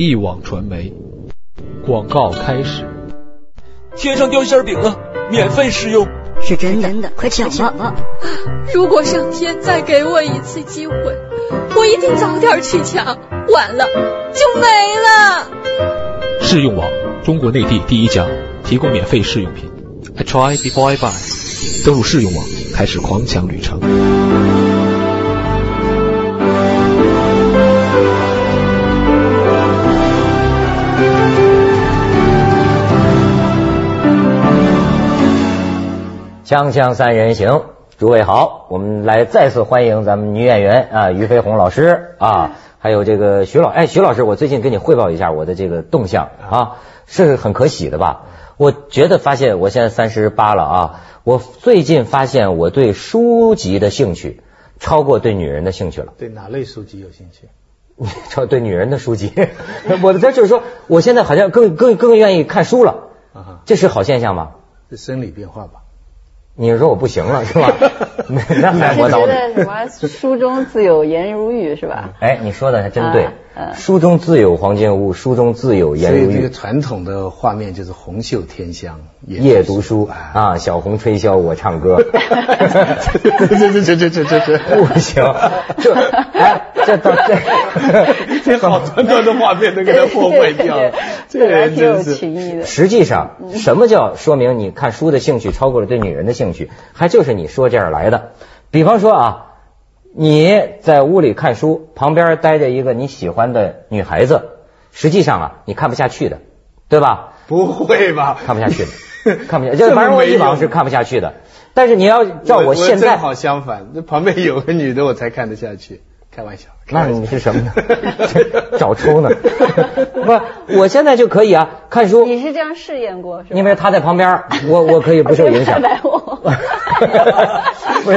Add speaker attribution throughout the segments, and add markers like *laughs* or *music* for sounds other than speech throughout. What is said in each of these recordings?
Speaker 1: 一网传媒广告开始。
Speaker 2: 天上掉馅饼了，免费试用。
Speaker 3: 是真的，快抢吧！
Speaker 4: 如果上天再给我一次机会，我一定早点去抢，晚了就没了。
Speaker 1: 试用网，中国内地第一家提供免费试用品。I try before I buy。登录试用网，开始狂抢旅程。
Speaker 5: 锵锵三人行，诸位好，我们来再次欢迎咱们女演员啊于飞鸿老师啊，还有这个徐老哎徐老师，我最近跟你汇报一下我的这个动向啊，是很可喜的吧？我觉得发现我现在三十八了啊，我最近发现我对书籍的兴趣超过对女人的兴趣了。
Speaker 6: 对哪类书籍有兴趣？*laughs*
Speaker 5: 超对女人的书籍，*laughs* 我的这就是说，我现在好像更更更愿意看书了，这是好现象吗？
Speaker 6: 是生理变化吧？
Speaker 5: 你是说我不行了是吧？*laughs* 那还
Speaker 7: 我觉得什么书中自有颜如玉是吧？
Speaker 5: 哎，你说的还真对。书中自有黄金屋，书中自有颜如玉。
Speaker 6: 这个传统的画面就是红袖添香，
Speaker 5: 夜读书啊，小红吹箫，我唱歌。*laughs*
Speaker 6: 这这这这这这这 *laughs*
Speaker 5: 不行，这哎这到这 *laughs*
Speaker 6: 这好端端的画面都给他破坏掉了，这人真是。
Speaker 5: 实际上，什么叫说明你看书的兴趣超过了对女人的兴趣？还就是你说这样来的。比方说啊。你在屋里看书，旁边待着一个你喜欢的女孩子，实际上啊，你看不下去的，对吧？
Speaker 6: 不会吧？
Speaker 5: 看不下去的，看不下，就反正我以往是看不下去的。但是你要照
Speaker 6: 我
Speaker 5: 现在，
Speaker 6: 正好相反，那旁边有个女的我才看得下去。开玩笑，
Speaker 5: 那你是什么呢？*laughs* 找抽呢？*laughs* 不，我现在就可以啊，看书。
Speaker 7: 你是这样试验过？
Speaker 5: 因为他在旁边，我我可以不受影响。*laughs*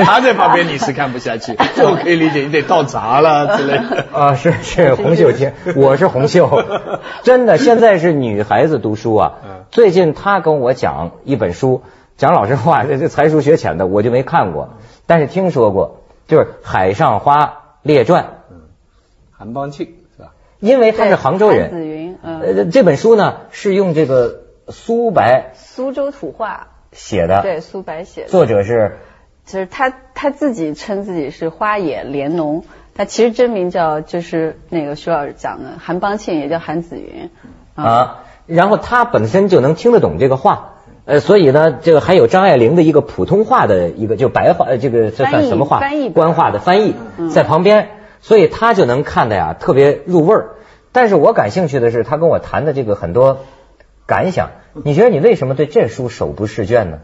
Speaker 6: 他在旁边你是看不下去，这我可以理解，你得倒茶了之类的。
Speaker 5: 啊，是是红袖添，我是红袖，真的。现在是女孩子读书啊。最近他跟我讲一本书，讲老实话，这这才疏学浅的，我就没看过，但是听说过，就是《海上花》。列传，嗯，
Speaker 6: 韩邦庆是吧？
Speaker 5: 因为他是杭州人。
Speaker 7: 子云，
Speaker 5: 呃，这本书呢是用这个苏白
Speaker 7: 苏州土话
Speaker 5: 写的，
Speaker 7: 对，苏白写的。
Speaker 5: 作者是，
Speaker 7: 就是他他自己称自己是花野莲农，他其实真名叫就是那个徐老师讲的韩邦庆，也叫韩子云
Speaker 5: 啊。然后他本身就能听得懂这个话，呃，所以呢，这个还有张爱玲的一个普通话的一个就白话，这个这算什么话？
Speaker 7: 翻译
Speaker 5: 官话的翻译在旁边，所以他就能看的呀特别入味儿。但是我感兴趣的是他跟我谈的这个很多感想。你觉得你为什么对这书手不释卷呢？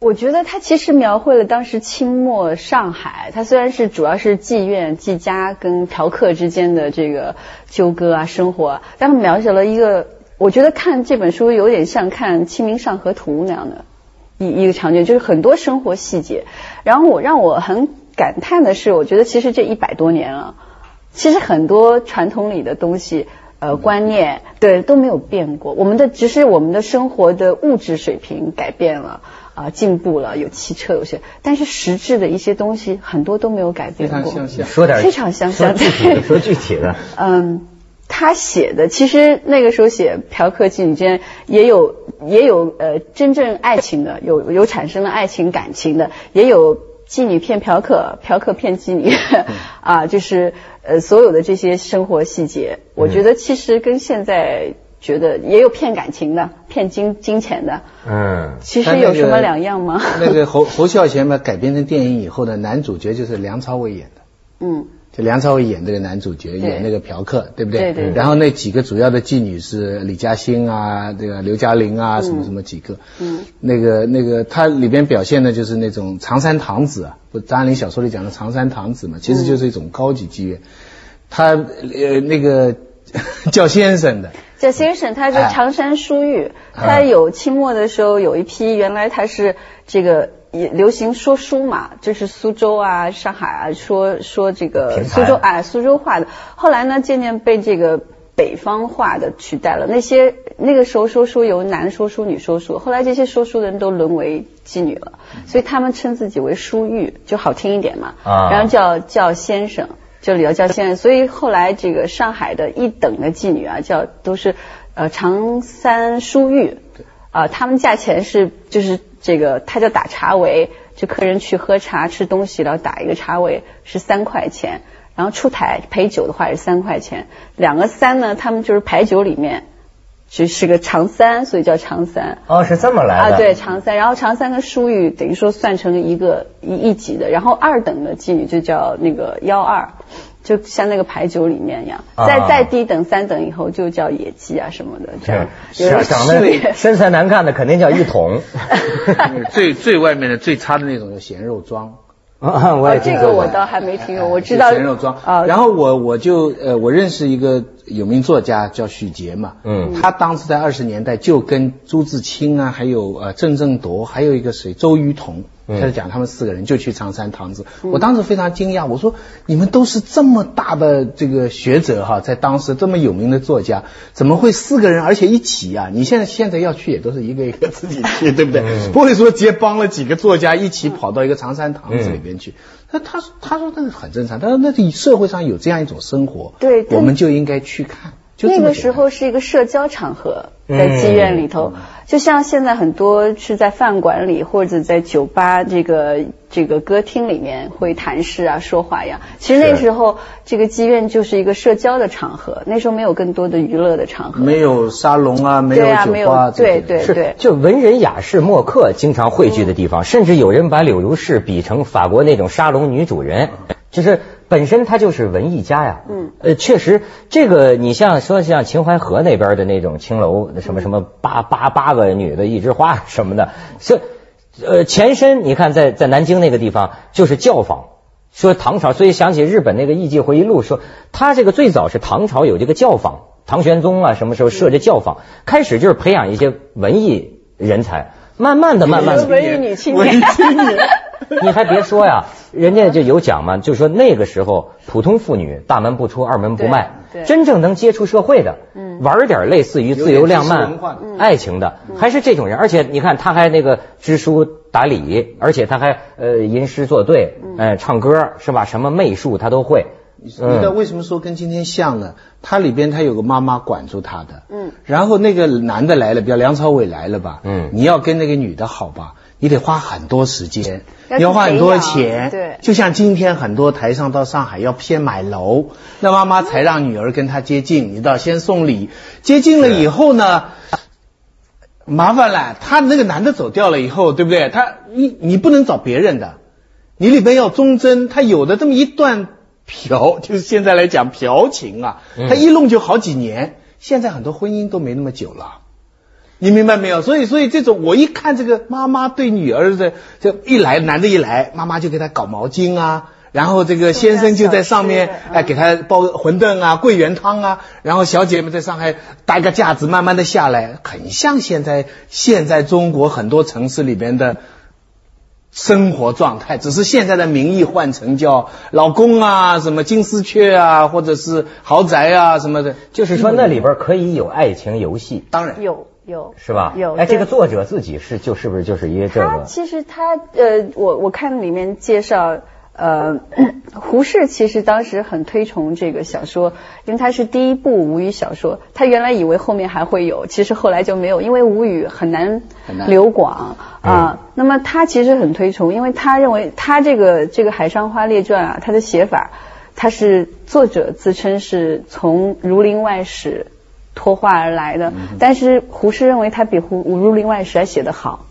Speaker 7: 我觉得他其实描绘了当时清末上海，他虽然是主要是妓院、妓家跟嫖客之间的这个纠葛啊生活，但是描写了一个。我觉得看这本书有点像看《清明上河图》那样的一一个场景，就是很多生活细节。然后我让我很感叹的是，我觉得其实这一百多年了，其实很多传统里的东西，呃，观念对都没有变过。我们的只是我们的生活的物质水平改变了啊，进步了，有汽车有些，但是实质的一些东西很多都没有改变过。
Speaker 5: 说点
Speaker 7: 非常相像，
Speaker 5: 具体的说具体的，
Speaker 7: 嗯。他写的其实那个时候写嫖客妓女间也有也有呃真正爱情的，有有产生了爱情感情的，也有妓女骗嫖客，嫖客骗妓女 *laughs* 啊，就是呃所有的这些生活细节，我觉得其实跟现在觉得也有骗感情的，骗金金钱的，嗯，其实有什么两样吗？
Speaker 6: 那个侯侯孝贤嘛改编成电影以后的男主角就是梁朝伟演的，嗯。就梁朝伟演这个男主角，演那个嫖客，对不对？
Speaker 7: 对对。
Speaker 6: 然后那几个主要的妓女是李嘉欣啊，这个刘嘉玲啊，什么什么几个。嗯。那个那个，他里边表现的就是那种长山堂子啊，不张爱玲小说里讲的长山堂子嘛，其实就是一种高级妓院。他呃那个 *laughs* 叫先生的。
Speaker 7: 叫先生，他是长山书玉，他有清末的时候有一批，原来他是这个。也流行说书嘛，就是苏州啊、上海啊，说说这个苏州啊，苏州话的。后来呢，渐渐被这个北方话的取代了。那些那个时候说书由男说书、女说书，后来这些说书的人都沦为妓女了，所以他们称自己为书玉，就好听一点嘛。啊。然后叫叫先生，就李娇仙，所以后来这个上海的一等的妓女啊，叫都是呃长三书玉，啊，他们价钱是就是这个，他叫打茶围，就客人去喝茶吃东西，然后打一个茶围是三块钱，然后出台陪酒的话是三块钱，两个三呢，他们就是牌九里面。就是个长三，所以叫长三。
Speaker 5: 哦，是这么来的。
Speaker 7: 啊，对，长三。然后长三跟淑玉等于说算成一个一一级的，然后二等的妓女就叫那个幺二，就像那个牌九里面一样。再再低等三等以后就叫野鸡啊什么的，这样。*laughs*
Speaker 5: 是啊，长得身材难看的肯定叫一桶。*laughs* *laughs*
Speaker 6: 最最外面的最差的那种叫咸肉装。
Speaker 5: 啊，我也这
Speaker 7: 个我倒还没听过，我知道
Speaker 6: 咸肉装。啊，然后我我就呃，我认识一个有名作家叫许杰嘛，嗯，他当时在二十年代就跟朱自清啊，还有呃郑振铎，还有一个谁周瑜同。他就讲他们四个人就去长山堂子，我当时非常惊讶，我说你们都是这么大的这个学者哈，在当时这么有名的作家，怎么会四个人而且一起啊？你现在现在要去也都是一个一个自己去，对不对？不会说直接帮了几个作家一起跑到一个长山堂子里边去。那他他说那个很正常，他说那社会上有这样一种生活，
Speaker 7: 对，
Speaker 6: 我们就应该去看。
Speaker 7: 那个时候是一个社交场合，在妓院里头，就像现在很多是在饭馆里或者在酒吧这个这个歌厅里面会谈事啊说话一样。其实那时候这个妓院就是一个社交的场合，那时候没有更多的娱乐的场合，
Speaker 6: 没有沙龙啊，没有酒吧，
Speaker 7: 对对对，
Speaker 5: 就文人雅士墨客经常汇聚的地方，甚至有人把柳如是比成法国那种沙龙女主人，就是。本身他就是文艺家呀，嗯，呃，确实，这个你像说像秦淮河那边的那种青楼，什么什么八八八个女的一枝花 *laughs* 什么的，这呃前身你看在在南京那个地方就是教坊，说唐朝，所以想起日本那个《艺伎回忆录》说，他这个最早是唐朝有这个教坊，唐玄宗啊什么时候设这教坊，开始就是培养一些文艺人才，慢慢的慢慢的
Speaker 7: 文艺女青年。
Speaker 5: 你还别说呀，人家就有讲嘛，就说那个时候普通妇女大门不出二门不迈，真正能接触社会的，嗯玩点类似于自由浪漫爱情的，还是这种人。而且你看他还那个知书达理，而且他还呃吟诗作对，哎唱歌是吧？什么媚术他都会。
Speaker 6: 你知道为什么说跟今天像呢？他里边他有个妈妈管住他的，嗯，然后那个男的来了，比如梁朝伟来了吧，嗯，你要跟那个女的好吧？你得花很多时间，要花很多钱，
Speaker 7: 对，
Speaker 6: 就像今天很多台上到上海要先买楼，那妈妈才让女儿跟他接近，你知道，先送礼，接近了以后呢，麻烦了，他那个男的走掉了以后，对不对？他你你不能找别人的，你里边要忠贞，他有的这么一段嫖，就是现在来讲嫖情啊，他一弄就好几年，现在很多婚姻都没那么久了。你明白没有？所以，所以这种我一看这个妈妈对女儿的，这一来男的一来，妈妈就给他搞毛巾啊，然后这个先生就在上面哎给他包馄饨啊、桂圆汤啊，然后小姐们在上海搭个架子，慢慢的下来，很像现在现在中国很多城市里边的生活状态，只是现在的名义换成叫老公啊、什么金丝雀啊，或者是豪宅啊什么的，
Speaker 5: 就是说那里边可以有爱情游戏，
Speaker 6: 当然
Speaker 7: 有。有
Speaker 5: 是吧？
Speaker 7: 有
Speaker 5: 哎，这个作者自己是就是不是就是因为这个？
Speaker 7: 他其实他呃，我我看里面介绍呃，*coughs* 胡适其实当时很推崇这个小说，因为他是第一部吴语小说。他原来以为后面还会有，其实后来就没有，因为吴语很难流广啊。那么他其实很推崇，因为他认为他这个这个《海上花列传》啊，他的写法，他是作者自称是从《儒林外史》。脱化而来的，但是胡适认为他比《胡儒林外史》还写得好，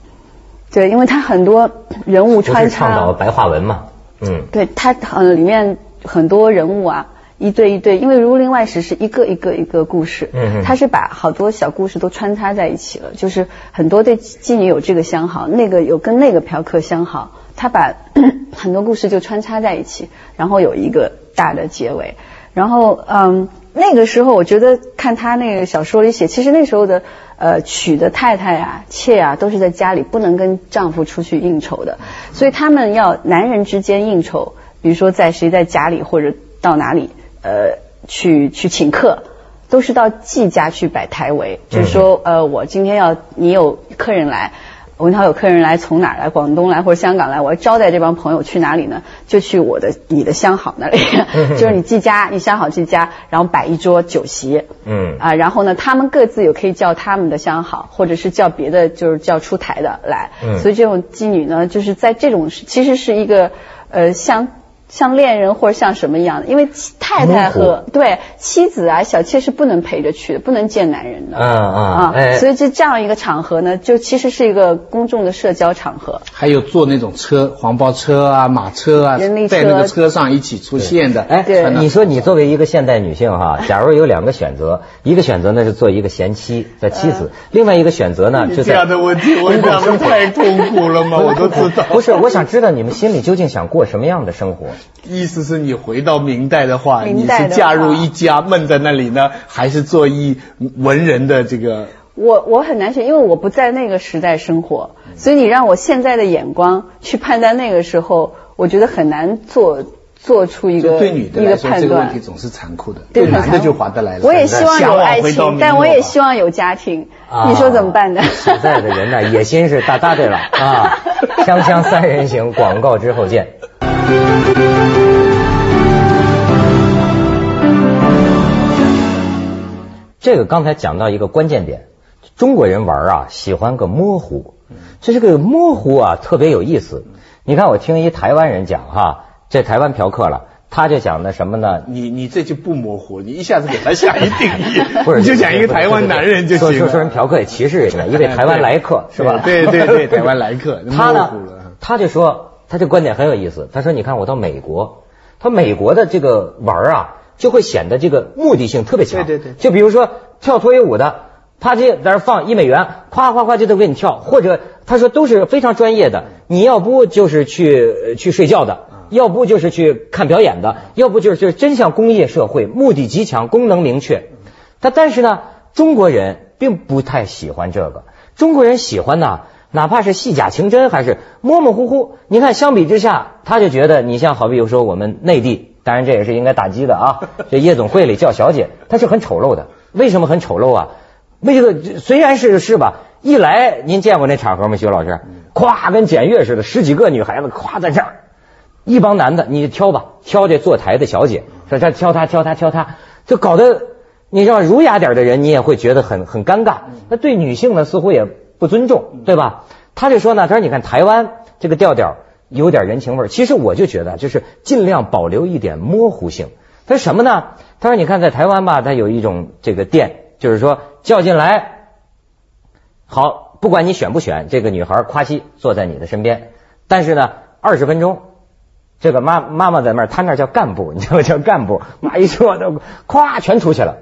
Speaker 7: 对，因为他很多人物穿插，
Speaker 5: 倡导白话文嘛，
Speaker 7: 嗯，对他呃里面很多人物啊，一对一对，因为《儒林外史》是一个一个一个故事，嗯，他是把好多小故事都穿插在一起了，就是很多对妓女有这个相好，那个有跟那个嫖客相好，他把 *coughs* 很多故事就穿插在一起，然后有一个大的结尾，然后嗯。那个时候，我觉得看他那个小说里写，其实那时候的呃娶的太太啊、妾啊，都是在家里不能跟丈夫出去应酬的，所以他们要男人之间应酬，比如说在谁在家里或者到哪里呃去去请客，都是到季家去摆台围，就是说呃我今天要你有客人来，文涛有客人来，从哪儿来？广东来或者香港来，我要招待这帮朋友去哪里呢？就去我的你的相好那里，*laughs* 就是你寄家，你相好寄家，然后摆一桌酒席，
Speaker 5: 嗯
Speaker 7: 啊，然后呢，他们各自有可以叫他们的相好，或者是叫别的，就是叫出台的来，
Speaker 5: 嗯
Speaker 7: 所以这种妓女呢，就是在这种其实是一个呃像。像恋人或者像什么一样的，因为太太和对妻子啊、小妾是不能陪着去的，不能见男人的。
Speaker 5: 嗯嗯
Speaker 7: 啊，
Speaker 5: 哎
Speaker 7: 所以这这样一个场合呢，就其实是一个公众的社交场合。
Speaker 6: 还有坐那种车，黄包车啊、马车啊，
Speaker 7: 人力车
Speaker 6: 在那个车上一起出现的。
Speaker 5: 哎
Speaker 7: 对，
Speaker 5: 你说你作为一个现代女性哈，*laughs* 假如有两个选择，一个选择呢是做一个贤妻的妻子，另外一个选择呢就在
Speaker 6: 这样的问题，我想的太痛苦了吗？我都知道。
Speaker 5: 不是，我想知道你们心里究竟想过什么样的生活？
Speaker 6: 意思是你回到明代的话，你
Speaker 7: 明代的话
Speaker 6: 是嫁入一家闷在那里呢，还是做一文人的这个？
Speaker 7: 我我很难选，因为我不在那个时代生活，所以你让我现在的眼光去判断那个时候，我觉得很难做做出一个
Speaker 6: 对女的
Speaker 7: 一
Speaker 6: 来说，
Speaker 7: 个判断
Speaker 6: 这个问题。总是残酷的，
Speaker 7: 对
Speaker 6: 男的就划得来了。
Speaker 7: 我也希望有爱情，但我也希望有家庭。
Speaker 5: 啊
Speaker 7: 你说怎么办呢？
Speaker 5: 现在的人呢，野心是大大的了啊！*laughs* 锵锵三人行，广告之后见。这个刚才讲到一个关键点，中国人玩啊喜欢个模糊，这是个模糊啊特别有意思。你看我听一台湾人讲哈，这台湾嫖客了，他就讲的什么呢？
Speaker 6: 你你这就不模糊，你一下子给他下一定义，
Speaker 5: 不是，
Speaker 6: 你就讲一个台湾男人就。
Speaker 5: 说说说人嫖客也歧视人家，因为台湾来客 *laughs* 是吧？
Speaker 6: 对对对，台湾来客，
Speaker 5: 他呢他就说，他这观点很有意思。他说，你看我到美国，他美国的这个玩儿啊，就会显得这个目的性特别强。
Speaker 6: 对对对
Speaker 5: 就比如说跳脱衣舞的，啪叽在那儿放一美元，夸夸夸就都给你跳，或者他说都是非常专业的。你要不就是去呃去睡觉的。要不就是去看表演的，要不就是就是真像工业社会，目的极强，功能明确。他但是呢，中国人并不太喜欢这个。中国人喜欢呢，哪怕是戏假情真，还是模模糊糊。你看，相比之下，他就觉得你像好比有时候我们内地，当然这也是应该打击的啊。*laughs* 这夜总会里叫小姐，她是很丑陋的。为什么很丑陋啊？为这个虽然是是吧？一来您见过那场合吗，徐老师？咵，跟检阅似的，十几个女孩子咵在这儿。一帮男的，你就挑吧，挑这坐台的小姐，说这挑她，挑她，挑她，就搞得你知道儒雅点的人，你也会觉得很很尴尬。那对女性呢，似乎也不尊重，对吧？他就说呢，他说你看台湾这个调调有点人情味儿，其实我就觉得就是尽量保留一点模糊性。他说什么呢？他说你看在台湾吧，他有一种这个店，就是说叫进来，好，不管你选不选，这个女孩夸西坐在你的身边，但是呢，二十分钟。这个妈妈妈在那儿，他那叫干部，*laughs* 你知道吗？叫干部，妈一说都咵全出去了，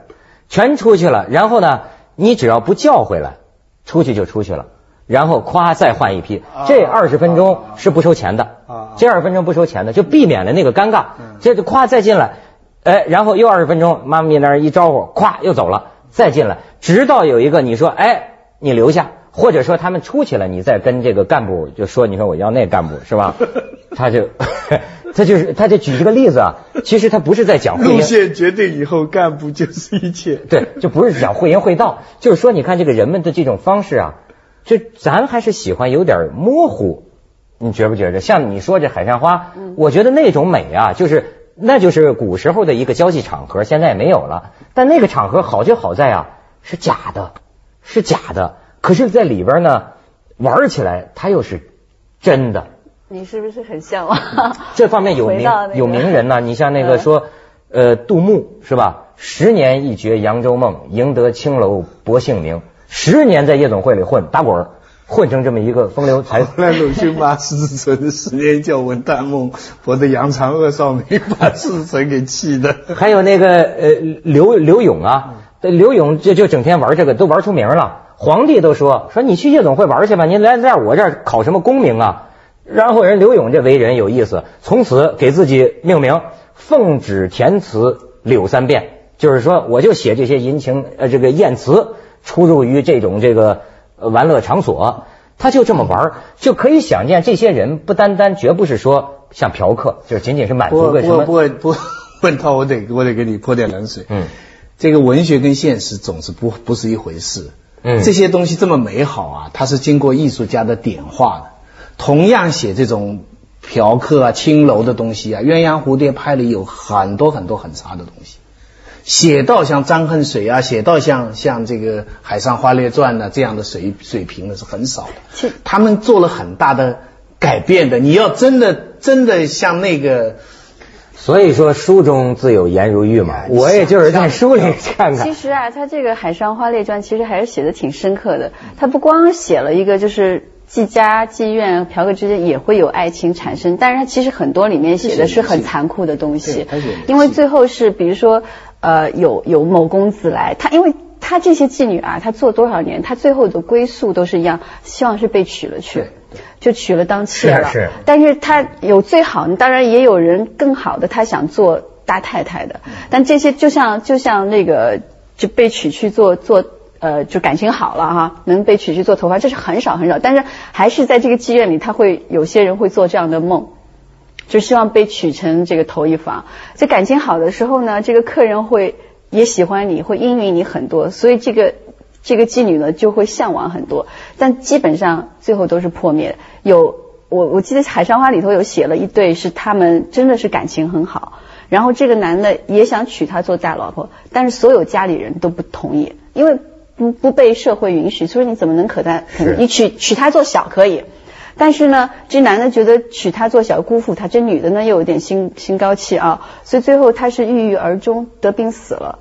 Speaker 5: 全出去了。然后呢，你只要不叫回来，出去就出去了。然后咵再换一批，这二十分钟是不收钱的，这二十分钟不收钱的，就避免了那个尴尬。这就咵再进来，哎，然后又二十分钟，妈咪那儿一招呼，咵又走了，再进来，直到有一个你说，哎，你留下。或者说他们出去了，你再跟这个干部就说，你说我要那干部是吧？*laughs* 他就 *laughs* 他就是他就举一个例子啊，其实他不是在讲会
Speaker 6: 路线决定以后，干部就是一切。
Speaker 5: 对，就不是讲会言会道，就是说你看这个人们的这种方式啊，就咱还是喜欢有点模糊，你觉不觉着？像你说这海上花，我觉得那种美啊，就是那就是古时候的一个交际场合，现在也没有了。但那个场合好就好在啊，是假的，是假的。可是，在里边呢，玩起来它又是真的。
Speaker 7: 你是不是很向往？*laughs*
Speaker 5: 这方面有名、
Speaker 7: 那个、
Speaker 5: 有名人呢，*laughs* 你像那个说，呃，杜牧是吧？十年一觉扬州梦，赢得青楼薄幸名。十年在夜总会里混打滚混成这么一个风流才。
Speaker 6: 后来鲁迅把施子存的十年叫文旦梦，博得扬长恶少没，把施子存给气的。
Speaker 5: 还有那个呃刘刘勇啊，刘勇就就整天玩这个，都玩出名了。皇帝都说说你去夜总会玩去吧，你来在我这儿考什么功名啊？然后人刘勇这为人有意思，从此给自己命名“奉旨填词柳三变”，就是说我就写这些淫情呃这个艳词，出入于这种这个玩乐场所，他就这么玩，就可以想见这些人不单单绝不是说像嫖客，就是仅仅是满足个什么。
Speaker 6: 不不不，问涛我得我得给你泼点冷水。
Speaker 5: 嗯，
Speaker 6: 这个文学跟现实总是不不是一回事。
Speaker 5: 嗯
Speaker 6: 这些东西这么美好啊，它是经过艺术家的点化的。同样写这种嫖客啊、青楼的东西啊，鸳鸯蝴蝶派里有很多很多很差的东西。写到像张恨水啊，写到像像这个《海上花列传》呢这样的水水平呢是很少
Speaker 7: 是
Speaker 6: 的。他们做了很大的改变的。你要真的真的像那个，
Speaker 5: 所以说书中自有颜如玉嘛，我也就是在书里看看
Speaker 7: 其。实啊，他这个《海上花列传》其实还是写的挺深刻的。他不光写了一个就是季家、妓院、嫖客之间也会有爱情产生，但是他其实很多里面写的是很残酷的东西。因为最后是比如说呃有有某公子来，他因为。他这些妓女啊，她做多少年，她最后的归宿都是一样，希望是被娶了去就娶了当妾了。
Speaker 5: 是是
Speaker 7: 但是她有最好，当然也有人更好的，她想做大太太的。但这些就像就像那个就被娶去做做呃，就感情好了哈，能被娶去做头发，这是很少很少。但是还是在这个妓院里，他会有些人会做这样的梦。就希望被娶成这个头一房，在感情好的时候呢，这个客人会也喜欢你，会应允你很多，所以这个这个妓女呢就会向往很多，但基本上最后都是破灭。有我我记得《海上花》里头有写了一对是他们真的是感情很好，然后这个男的也想娶她做大老婆，但是所有家里人都不同意，因为不不被社会允许，所以你怎么能可他你娶娶她做小可以。但是呢，这男的觉得娶她做小姑父她，这女的呢又有点心心高气傲，所以最后他是郁郁而终，得病死了。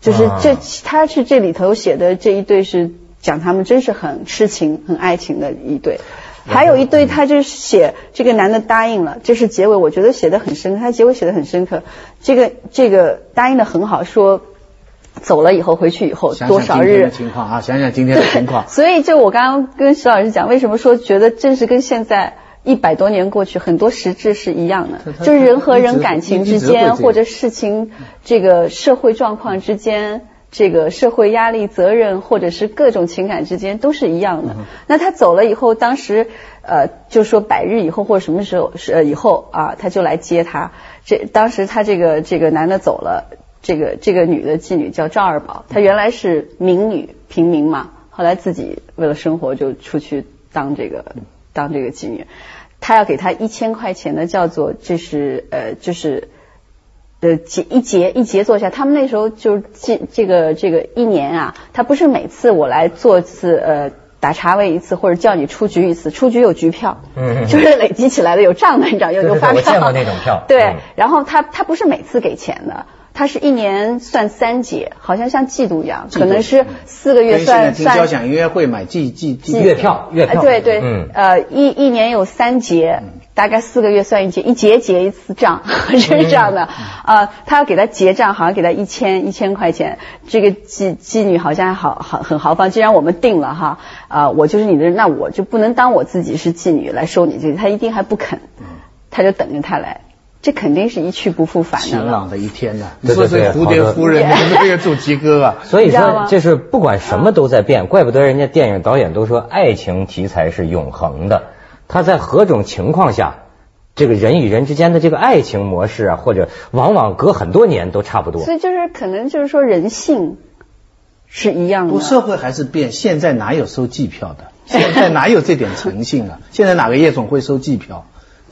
Speaker 7: 就是这
Speaker 5: 啊，
Speaker 7: 他是这里头写的这一对是讲他们真是很痴情、很爱情的一对。还有一对，他就是写这个男的答应了，这是结尾，我觉得写的很深刻，他结尾写的很深刻。这个这个答应的很好，说走了以后回去以后多少日
Speaker 6: 情况啊，想想今天的情况。*laughs*
Speaker 7: 所以就我刚刚跟石老师讲，为什么说觉得正是跟现在一百多年过去，很多实质是一样的就是人和人感情之间或者事情这个社会状况之间。这个社会压力、责任，或者是各种情感之间都是一样的。那他走了以后，当时呃，就说百日以后或者什么时候是、呃、以后啊，他就来接他。这当时他这个这个男的走了，这个这个女的妓女叫赵二宝，她原来是民女平民嘛，后来自己为了生活就出去当这个当这个妓女。她要给她一千块钱的，叫做这是呃就是。呃，节一节一节做下，他们那时候就是这这个这个一年啊，他不是每次我来做次呃打茶位一次，或者叫你出局一次，出局有局票，
Speaker 5: 嗯嗯
Speaker 7: 就是累积起来的有账的，你知道有有发票，
Speaker 5: 对我见过那种票
Speaker 7: 对
Speaker 5: 嗯，
Speaker 7: 然后他他不是每次给钱的，他是一年算三节，好像像季度一样，可能是四个月
Speaker 6: 跟现在
Speaker 7: 算算
Speaker 6: 听交响音乐会买季季季
Speaker 5: 月票月票。
Speaker 7: 呃对对，
Speaker 5: 嗯。
Speaker 7: 呃，一一年有三节，大概四个月算一节，一节结一次账，*laughs* 是这样的。呃，他要给他结账，好像给他一千一千块钱。这个妓妓女好像还好好很豪放，既然我们定了哈，啊、我就是你的人，那我就不能当我自己是妓女来收你这个，他一定还不肯，他就等着他来，这肯定是一去不复返的了。
Speaker 6: 晴朗的一天呐、你说这蝴蝶夫人 *laughs* 这个主题歌啊，
Speaker 5: 所以说就是不管什么都在变，怪不得人家电影导演都说爱情题材是永恒的。他在何种情况下，这个人与人之间的这个爱情模式啊，或者往往隔很多年都差不多
Speaker 7: 所。以就是可能就是说人性是一样的。
Speaker 6: 不，社会还是变，现在哪有收季票的？现在哪有这点诚信啊？现在哪个夜总会收季票？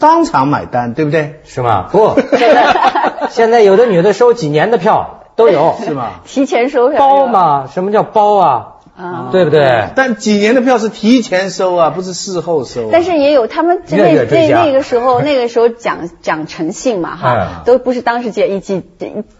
Speaker 6: 当场买单，对不对？
Speaker 5: 是吗？不，现在现在有的女的收几年的票都有，
Speaker 6: 是吗？
Speaker 7: 提前收票
Speaker 5: 包？嘛？什么叫包啊？
Speaker 7: 啊。
Speaker 5: 对不对？
Speaker 6: 但几年的票是提前收啊，不是事后收、啊。
Speaker 7: 但是也有他们那那那个时候，*laughs* 那个时候讲讲诚信嘛，哈，
Speaker 5: 嗯。
Speaker 7: 都不是当时结一季，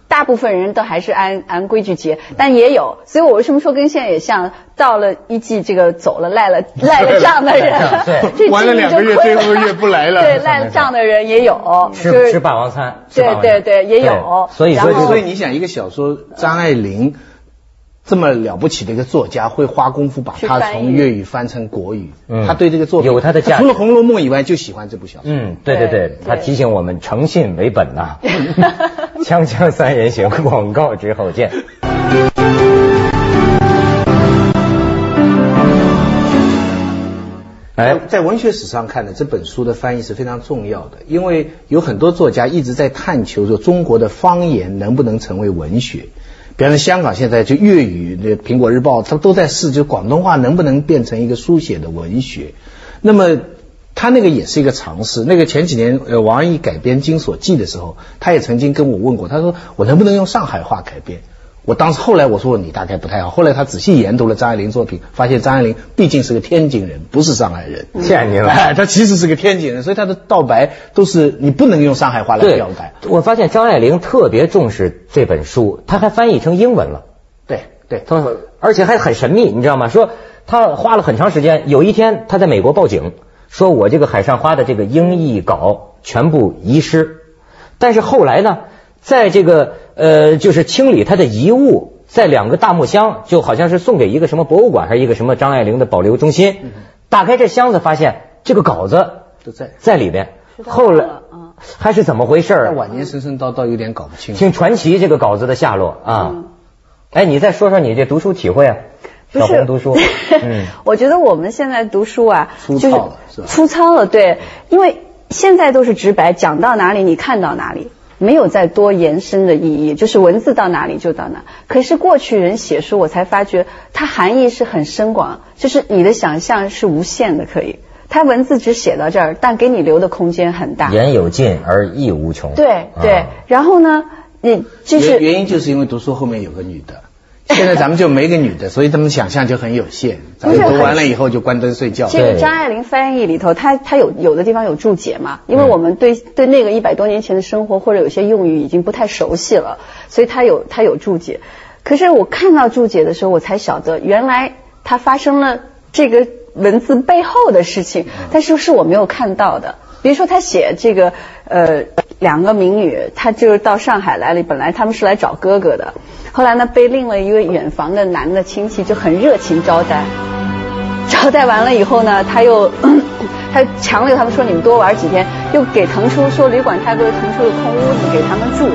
Speaker 7: 大部分人都还是按按规矩结，但也有，所以我为什么说跟现在也像，到了一季这个走了赖了 *laughs* 赖了账的人，*laughs*
Speaker 5: 对。
Speaker 6: 了两个月最后一个月不来了。
Speaker 7: 对，赖了账的人也有，就是
Speaker 5: 吃吃霸王餐，
Speaker 7: 对对对也有。
Speaker 5: 所以说
Speaker 7: 然后
Speaker 5: 这个
Speaker 6: 所以你想，一个小说张爱玲这么了不起的一个作家，会花功夫把它
Speaker 7: 去翻译
Speaker 6: 从粤语翻成国语，
Speaker 5: 嗯
Speaker 6: 他对这个作品
Speaker 5: 有他的价值
Speaker 6: 除了《红楼梦》以外，就喜欢这部小说。
Speaker 5: 嗯，对对对
Speaker 7: 对，
Speaker 5: 他提醒我们诚信为本呐、*laughs* 锵锵三人行，*laughs* 广告之后见。哎，
Speaker 6: 在文学史上看呢，这本书的翻译是非常重要的，因为有很多作家一直在探求说中国的方言能不能成为文学。原来香港现在就粤语，那《苹果日报》它都在试，就广东话能不能变成一个书写的文学。那么他那个也是一个尝试。那个前几年呃王安忆改编《金锁记》的时候，他也曾经跟我问过，他说我能不能用上海话改编？我当时后来我说你大概不太好。后来他仔细研读了张爱玲作品，发现张爱玲毕竟是个天津人，不是上海人。
Speaker 5: 天津人，
Speaker 6: 哎，他其实是个天津人，所以他的道白都是你不能用上海话来表白。
Speaker 5: 我发现张爱玲特别重视这本书，他还翻译成英文了。
Speaker 6: 对对，
Speaker 5: 她而且还很神秘，你知道吗？说他花了很长时间，有一天他在美国报警，说我这个海上花的这个英译稿全部遗失，但是后来呢，在这个。呃，就是清理他的遗物，在两个大木箱，就好像是送给一个什么博物馆，还是一个什么张爱玲的保留中心。打开这箱子，发现这个稿子
Speaker 6: 都在
Speaker 5: 在里边。后来还是怎么回事？
Speaker 6: 晚年神神叨叨，有点搞不清。
Speaker 5: 挺传奇，这个稿子的下落啊。哎，你再说说你这读书体会啊？小红读书。*laughs*
Speaker 7: 嗯，我觉得我们现在读书啊，
Speaker 6: 粗糙了，
Speaker 7: 粗糙了，对，因为现在都是直白，讲到哪里你看到哪里。没有再多延伸的意义，就是文字到哪里就到哪。可是过去人写书，我才发觉它含义是很深广，就是你的想象是无限的，可以。它文字只写到这儿，但给你留的空间很大。
Speaker 5: 言有尽而意无穷。
Speaker 7: 对对，然后呢，你就是
Speaker 6: 原因就是因为读书后面有个女的。*laughs* 现在咱们就没个女的，所以他们想象就很有限。咱们读完了以后就关灯睡觉。
Speaker 7: 这个张爱玲翻译里头，她她有有的地方有注解嘛？因为我们对对那个一百多年前的生活或者有些用语已经不太熟悉了，所以她有她有注解。可是我看到注解的时候，我才晓得原来它发生了这个文字背后的事情，但是是我没有看到的。比如说他写这个呃两个民女，她就是到上海来了，本来他们是来找哥哥的。后来呢，被另外一位远房的男的亲戚就很热情招待，招待完了以后呢，他又 *clears throat* 他强留他们说你们多玩几天，又给腾出说旅馆太贵，腾出了空屋子给他们住，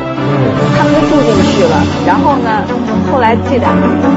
Speaker 7: 他们就住进去了。然后呢，后来这两个人就